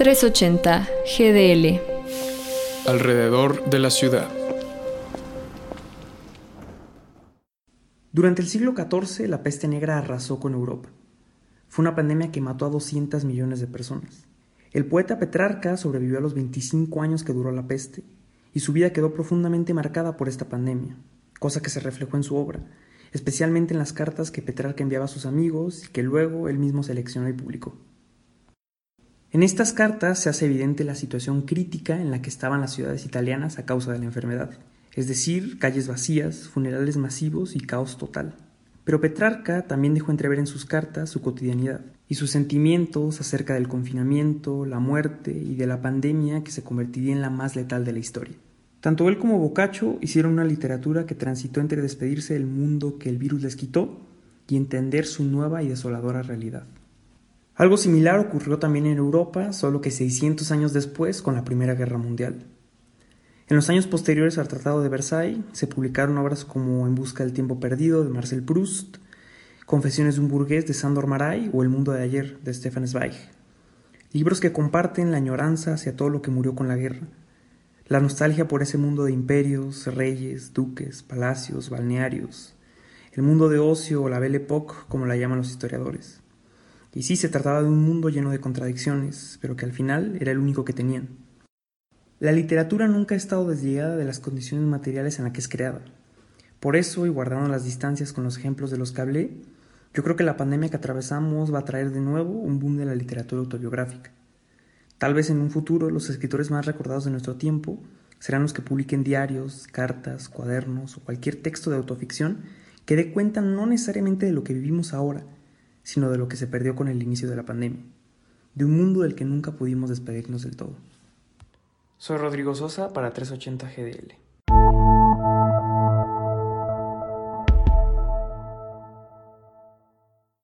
380 GDL. Alrededor de la ciudad. Durante el siglo XIV, la peste negra arrasó con Europa. Fue una pandemia que mató a 200 millones de personas. El poeta Petrarca sobrevivió a los 25 años que duró la peste, y su vida quedó profundamente marcada por esta pandemia, cosa que se reflejó en su obra, especialmente en las cartas que Petrarca enviaba a sus amigos y que luego él mismo seleccionó y publicó. En estas cartas se hace evidente la situación crítica en la que estaban las ciudades italianas a causa de la enfermedad, es decir, calles vacías, funerales masivos y caos total. Pero Petrarca también dejó entrever en sus cartas su cotidianidad y sus sentimientos acerca del confinamiento, la muerte y de la pandemia que se convertiría en la más letal de la historia. Tanto él como Boccaccio hicieron una literatura que transitó entre despedirse del mundo que el virus les quitó y entender su nueva y desoladora realidad. Algo similar ocurrió también en Europa, solo que 600 años después con la Primera Guerra Mundial. En los años posteriores al Tratado de Versailles se publicaron obras como En busca del tiempo perdido de Marcel Proust, Confesiones de un burgués de Sandor Maray o El mundo de ayer de Stefan Zweig. Libros que comparten la añoranza hacia todo lo que murió con la guerra, la nostalgia por ese mundo de imperios, reyes, duques, palacios, balnearios, el mundo de ocio o la Belle Époque como la llaman los historiadores. Y sí, se trataba de un mundo lleno de contradicciones, pero que al final era el único que tenían. La literatura nunca ha estado desligada de las condiciones materiales en las que es creada. Por eso, y guardando las distancias con los ejemplos de los que hablé, yo creo que la pandemia que atravesamos va a traer de nuevo un boom de la literatura autobiográfica. Tal vez en un futuro los escritores más recordados de nuestro tiempo serán los que publiquen diarios, cartas, cuadernos o cualquier texto de autoficción que dé cuenta no necesariamente de lo que vivimos ahora, sino de lo que se perdió con el inicio de la pandemia, de un mundo del que nunca pudimos despedirnos del todo. Soy Rodrigo Sosa para 380 GDL.